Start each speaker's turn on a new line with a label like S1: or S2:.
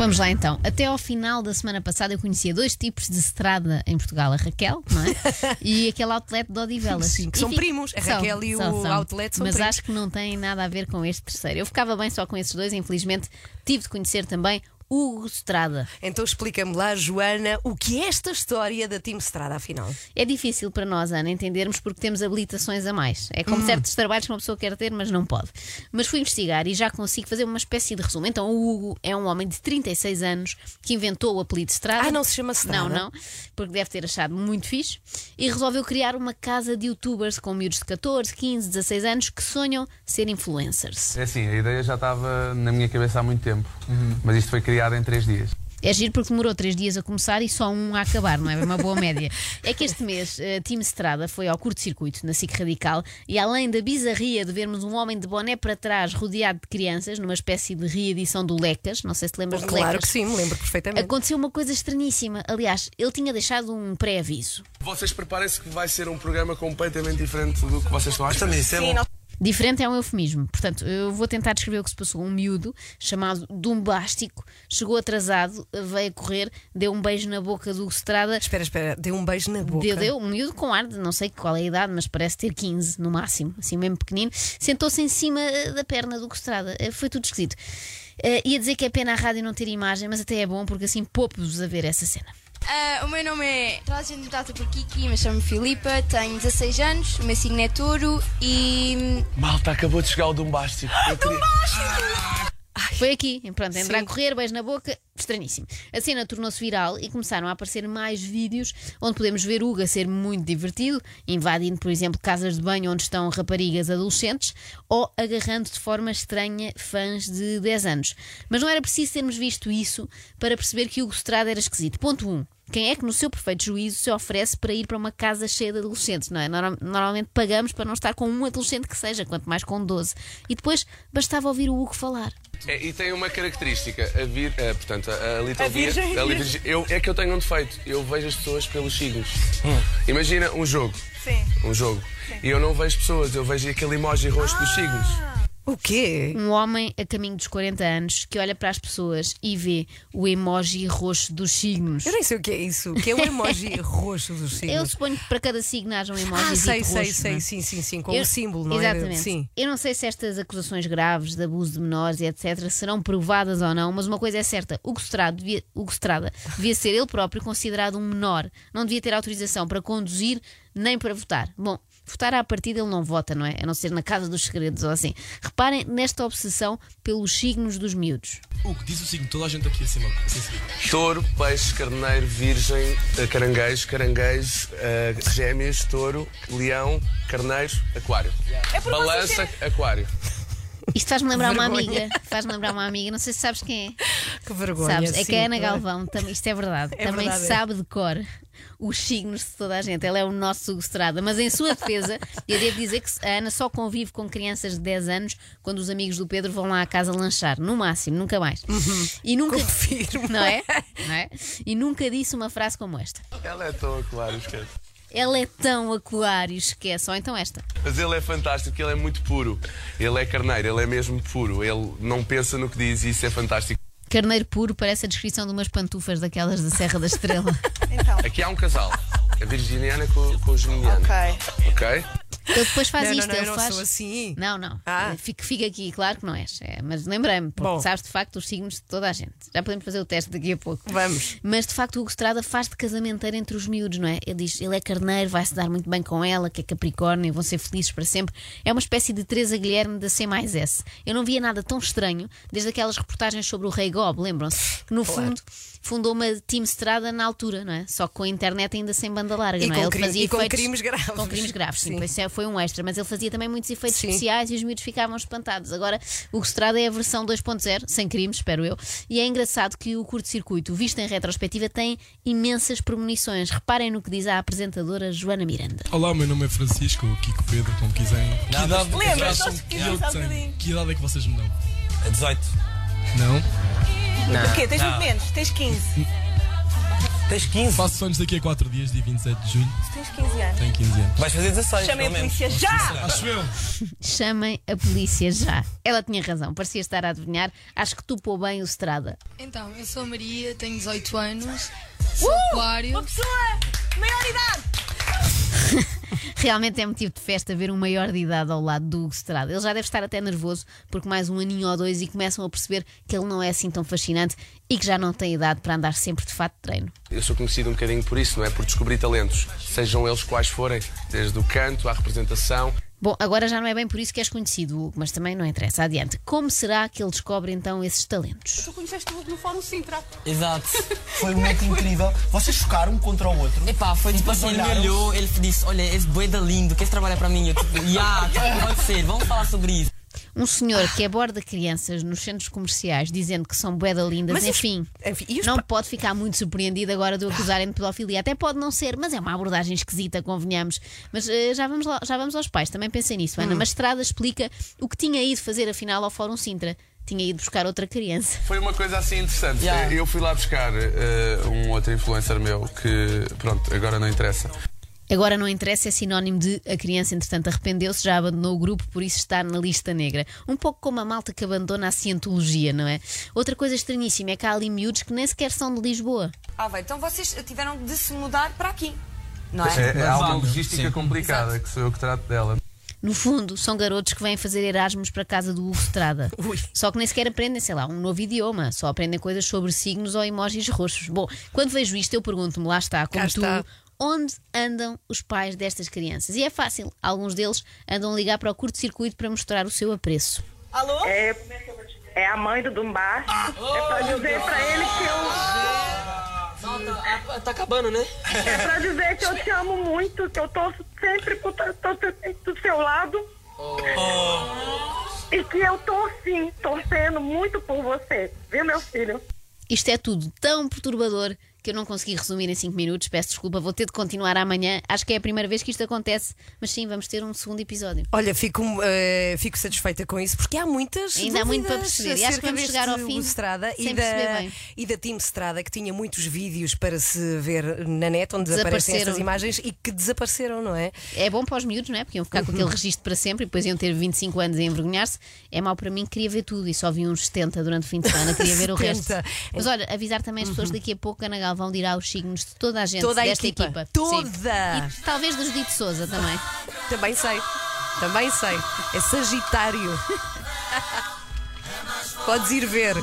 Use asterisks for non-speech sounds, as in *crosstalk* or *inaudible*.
S1: Vamos lá então. Até ao final da semana passada eu conhecia dois tipos de estrada em Portugal: a Raquel, não é? *laughs* e aquele outlet de Odivelas.
S2: Sim, que são
S1: Enfim,
S2: primos. A
S1: são,
S2: Raquel e
S1: são,
S2: o
S1: são.
S2: outlet são
S1: Mas
S2: primos.
S1: acho que não tem nada a ver com este terceiro. Eu ficava bem só com esses dois, infelizmente tive de conhecer também Hugo Estrada.
S2: Então explica-me lá, Joana, o que é esta história da Team Strada, afinal?
S1: É difícil para nós, Ana, entendermos porque temos habilitações a mais. É como certos trabalhos que uma pessoa quer ter, mas não pode. Mas fui investigar e já consigo fazer uma espécie de resumo. Então, o Hugo é um homem de 36 anos que inventou o apelido Estrada.
S2: Ah, não se chama Strada?
S1: Não, não, porque deve ter achado muito fixe. E resolveu criar uma casa de youtubers com miúdos de 14, 15, 16 anos que sonham ser influencers.
S3: É assim, a ideia já estava na minha cabeça há muito tempo, mas isto foi criado em três dias.
S1: É giro porque demorou três dias a começar e só um a acabar, não é? Uma boa média. É que este mês, a Team Estrada foi ao curto-circuito, na SIC Radical, e além da bizarria de vermos um homem de boné para trás rodeado de crianças, numa espécie de reedição do Lecas, não sei se te lembras de
S2: Claro
S1: Lecas.
S2: que sim, me lembro perfeitamente.
S1: Aconteceu uma coisa estranhíssima. Aliás, ele tinha deixado um pré-aviso.
S4: Vocês preparem-se que vai ser um programa completamente diferente do que vocês estão a achar. É bom.
S1: Diferente é um eufemismo. Portanto, eu vou tentar descrever o que se passou. Um miúdo chamado Dumbástico chegou atrasado, veio a correr, deu um beijo na boca do Estrada.
S2: Espera, espera, deu um beijo na boca.
S1: Deu, deu, um miúdo com ar de não sei qual é a idade, mas parece ter 15 no máximo, assim mesmo pequenino. Sentou-se em cima eh, da perna do Estrada. Eh, Foi tudo esquisito. Eh, ia dizer que é pena a rádio não ter imagem, mas até é bom porque assim poupo-vos a ver essa cena.
S5: Ah, o meu nome é. Toda a gente me trata por Kiki, mas chamo-me Filipa, tenho 16 anos, o meu signo é touro e.
S4: Malta, acabou de chegar o Dumbástico. Eu queria-
S1: Foi aqui, pronto, entrar
S2: Sim.
S1: a correr, beijo na boca, estranhíssimo. A cena tornou-se viral e começaram a aparecer mais vídeos onde podemos ver Hugo a ser muito divertido, invadindo, por exemplo, casas de banho onde estão raparigas adolescentes ou agarrando de forma estranha fãs de 10 anos. Mas não era preciso termos visto isso para perceber que Hugo Estrada era esquisito. Ponto 1. Quem é que, no seu perfeito juízo, se oferece para ir para uma casa cheia de adolescentes, não é? Norma- Normalmente pagamos para não estar com um adolescente que seja, quanto mais com 12. E depois bastava ouvir o Hugo falar.
S4: É, e tem uma característica, a vir, é, portanto, a, a Little
S2: A virgem.
S4: A Little- eu, é que eu tenho um defeito, eu vejo as pessoas pelos signos. Imagina um jogo.
S6: Sim.
S4: Um jogo. E eu não vejo pessoas, eu vejo aquele emoji roxo dos signos.
S2: O quê?
S1: Um homem a caminho dos 40 anos que olha para as pessoas e vê o emoji roxo dos signos.
S2: Eu nem sei o que é isso. O que é o emoji *laughs* roxo dos signos?
S1: Eu suponho que para cada signo haja um emoji
S2: Ah, sei,
S1: roxo.
S2: sei,
S1: não
S2: sei,
S1: é?
S2: sim, sim, sim, com
S1: Eu-
S2: o símbolo, não
S1: Exatamente.
S2: é? Sim.
S1: Eu não sei se estas acusações graves de abuso de menores e etc. serão provadas ou não, mas uma coisa é certa: Hugo Estrada devia, Hugo devia ser ele próprio considerado um menor. Não devia ter autorização para conduzir nem para votar. Bom, votar à partida ele não vota, não é? A não ser na Casa dos Segredos ou assim. Reparem nesta obsessão pelos signos dos miúdos.
S7: O que diz o signo? Toda a gente aqui acima. Assim, sim.
S4: Touro, peixe, carneiro, virgem, eh, caranguejo, caranguejo, eh, gêmeos, touro, leão, carneiro, aquário.
S6: É
S4: Balança, aquário.
S1: Isto faz-me lembrar uma amiga. Faz-me lembrar uma amiga, não sei se sabes quem é.
S2: Que vergonha.
S1: Sabes? É que a
S2: sim.
S1: Ana Galvão, tam- isto é verdade, *laughs*
S2: É
S1: também
S2: verdade, é.
S1: sabe de cor os signos de toda a gente. Ela é o nosso Estrada. Mas em sua defesa, eu devo dizer que a Ana só convive com crianças de 10 anos quando os amigos do Pedro vão lá à casa lanchar. No máximo, nunca mais. E nunca.
S2: Uhum. Confirmo.
S1: Não é? *laughs* Não é? E nunca disse uma frase como esta.
S4: Ela é tão aquário, esquece.
S1: Ela é tão aquário, esquece. Ou então esta.
S4: Mas ele é fantástico, ele é muito puro. Ele é carneiro, ele é mesmo puro. Ele não pensa no que diz e isso é fantástico.
S1: Carneiro puro parece a descrição de umas pantufas daquelas da Serra da Estrela. *laughs*
S6: Então.
S4: Aqui há um casal. A virginiana com, com o geminiano.
S6: Ok.
S4: Ok?
S1: Ele depois faz
S2: Não, não,
S1: isto,
S2: não, eu
S1: ele
S2: não
S1: faz.
S2: sou assim.
S1: Não, não.
S2: Ah.
S1: Fica, fica aqui, claro que não és. É, mas lembrei-me, porque
S2: Bom.
S1: sabes de facto os signos de toda a gente. Já podemos fazer o teste daqui a pouco.
S2: Vamos.
S1: Mas de facto o Hugo Estrada faz de casamenteiro entre os miúdos, não é? Ele diz ele é carneiro, vai se dar muito bem com ela, que é Capricórnio, e vão ser felizes para sempre. É uma espécie de Teresa Guilherme da C mais S. Eu não via nada tão estranho desde aquelas reportagens sobre o Rei Gob, lembram-se? Que no fundo fundou uma Team Estrada na altura, não é? Só que com a internet ainda sem banda larga,
S2: E
S1: não é? Ele
S2: crime-
S1: fazia
S2: e com
S1: efeitos-
S2: crimes graves.
S1: Com crimes graves, sim.
S2: Sim.
S1: É, foi um extra, mas ele fazia também muitos efeitos
S2: Sim.
S1: especiais e os miúdos ficavam espantados. Agora, o Estrada é a versão 2.0, sem crimes, espero eu. E é engraçado que o curto-circuito, visto em retrospectiva, tem imensas premonições. Reparem no que diz a apresentadora Joana Miranda.
S7: Olá, meu nome é Francisco, Kiko Pedro, como quiserem. Que idade,
S6: Lembra,
S7: que acham
S6: se
S7: que
S6: bocadinho.
S7: Que idade é que vocês me dão?
S8: É 18.
S7: Não?
S6: O quê? Tens muito menos? Tens 15. Tens 15.
S7: Faço anos daqui a 4 dias, dia 27 de julho.
S8: Tens 15 anos.
S7: Tenho 15 anos.
S6: Vais fazer 16.
S8: Chamem a
S6: pelo menos.
S8: polícia já!
S7: Acho eu. *laughs*
S1: Chamem a polícia já. Ela tinha razão, parecia estar a adivinhar. Acho que tupou bem o Strada.
S9: Então, eu sou a Maria, tenho 18 anos, sou aquário.
S8: Uma pessoa maior idade! *laughs*
S1: Realmente é motivo de festa ver um maior de idade ao lado do Hugo Strada. Ele já deve estar até nervoso porque mais um aninho ou dois e começam a perceber que ele não é assim tão fascinante e que já não tem idade para andar sempre de fato de treino.
S4: Eu sou conhecido um bocadinho por isso, não é? Por descobrir talentos, sejam eles quais forem, desde o canto à representação.
S1: Bom, agora já não é bem por isso que és conhecido, Hugo, mas também não interessa. Adiante. Como será que ele descobre então esses talentos?
S9: Tu conheceste o no Fórum Sintra.
S6: Exato. *laughs* Foi um momento incrível. Vocês chocaram um contra o outro.
S10: Epá, foi tipo assim, ele me olhou, ele disse, olha, esse boeda lindo, queres trabalhar para mim? Eu tipo, yeah, pode ser, vamos falar sobre isso.
S1: Um senhor que aborda crianças nos centros comerciais dizendo que são bué da lindas,
S2: Mas os-
S1: enfim,
S2: enfim, os
S1: não
S2: pa-
S1: pode ficar muito surpreendido agora de o acusarem de pedofilia. Até pode não ser, mas é uma abordagem esquisita, convenhamos. Mas eh, já, vamos lá- já vamos aos pais, também pensem nisso.
S2: Hum.
S1: Ana Mastrada explica o que tinha ido fazer afinal ao Fórum Sintra. Tinha ido buscar outra criança.
S3: Foi uma coisa assim interessante.
S10: Yeah.
S3: Eu fui lá buscar eh, um outro influencer meu que, pronto, agora não interessa.
S1: Agora não interessa, é sinónimo de a criança, entretanto, arrependeu-se, já abandonou o grupo, por isso está na lista negra. Um pouco como a malta que abandona a cientologia, não é? Outra coisa estranhíssima é que há ali miúdos que nem sequer são de Lisboa.
S8: Ah, vai, então vocês tiveram de se mudar para aqui, não
S3: É,
S8: é?
S3: é, há uma logística
S10: sim.
S3: complicada que sou eu que trato dela.
S1: No fundo, são garotos que vêm fazer Erasmus para a casa do Hugo Estrada. *laughs* Só que nem sequer aprendem, sei lá, um novo idioma. Só aprendem coisas sobre signos ou emojis roxos. Bom, quando vejo isto, eu pergunto-me, lá está, como
S2: Cá
S1: tu,
S2: está.
S1: Onde andam os pais destas crianças? E é fácil. Alguns deles andam a ligar para o curto-circuito para mostrar o seu apreço.
S8: Alô?
S11: É, é a mãe do Dumbá. É pra dizer pra ele que eu.
S10: Tá, tá acabando, né?
S11: É pra dizer que eu te amo muito, que eu tô sempre por- tô sempre do seu lado. E que eu tô sim, torcendo muito por você, viu, meu filho?
S1: Isto é tudo tão perturbador que eu não consegui resumir em 5 minutos. Peço desculpa, vou ter de continuar amanhã. Acho que é a primeira vez que isto acontece, mas sim, vamos ter um segundo episódio.
S2: Olha, fico, eh, fico satisfeita com isso porque há muitas.
S1: Ainda há muito para perceber. E acho que vamos chegar ao fim
S2: Hugo Strada
S1: sem
S2: e da, e da Team Strada que tinha muitos vídeos para se ver na net onde desaparecem estas imagens e que desapareceram, não é?
S1: É bom para os miúdos, não é? Porque iam ficar com aquele *laughs* registro para sempre e depois iam ter 25 anos a envergonhar-se. É mau para mim que queria ver tudo e só vi uns 70 durante o fim de semana, queria ver o resto. *laughs*
S2: 70.
S1: Mas olha, avisar também as pessoas daqui a pouco, Ana Galvão dirá os signos de toda a gente
S2: Toda a
S1: desta
S2: equipa.
S1: equipa.
S2: Toda.
S1: Sim. E talvez dos Dito Souza também.
S2: Também sei. Também sei. É Sagitário. *laughs* Podes ir ver.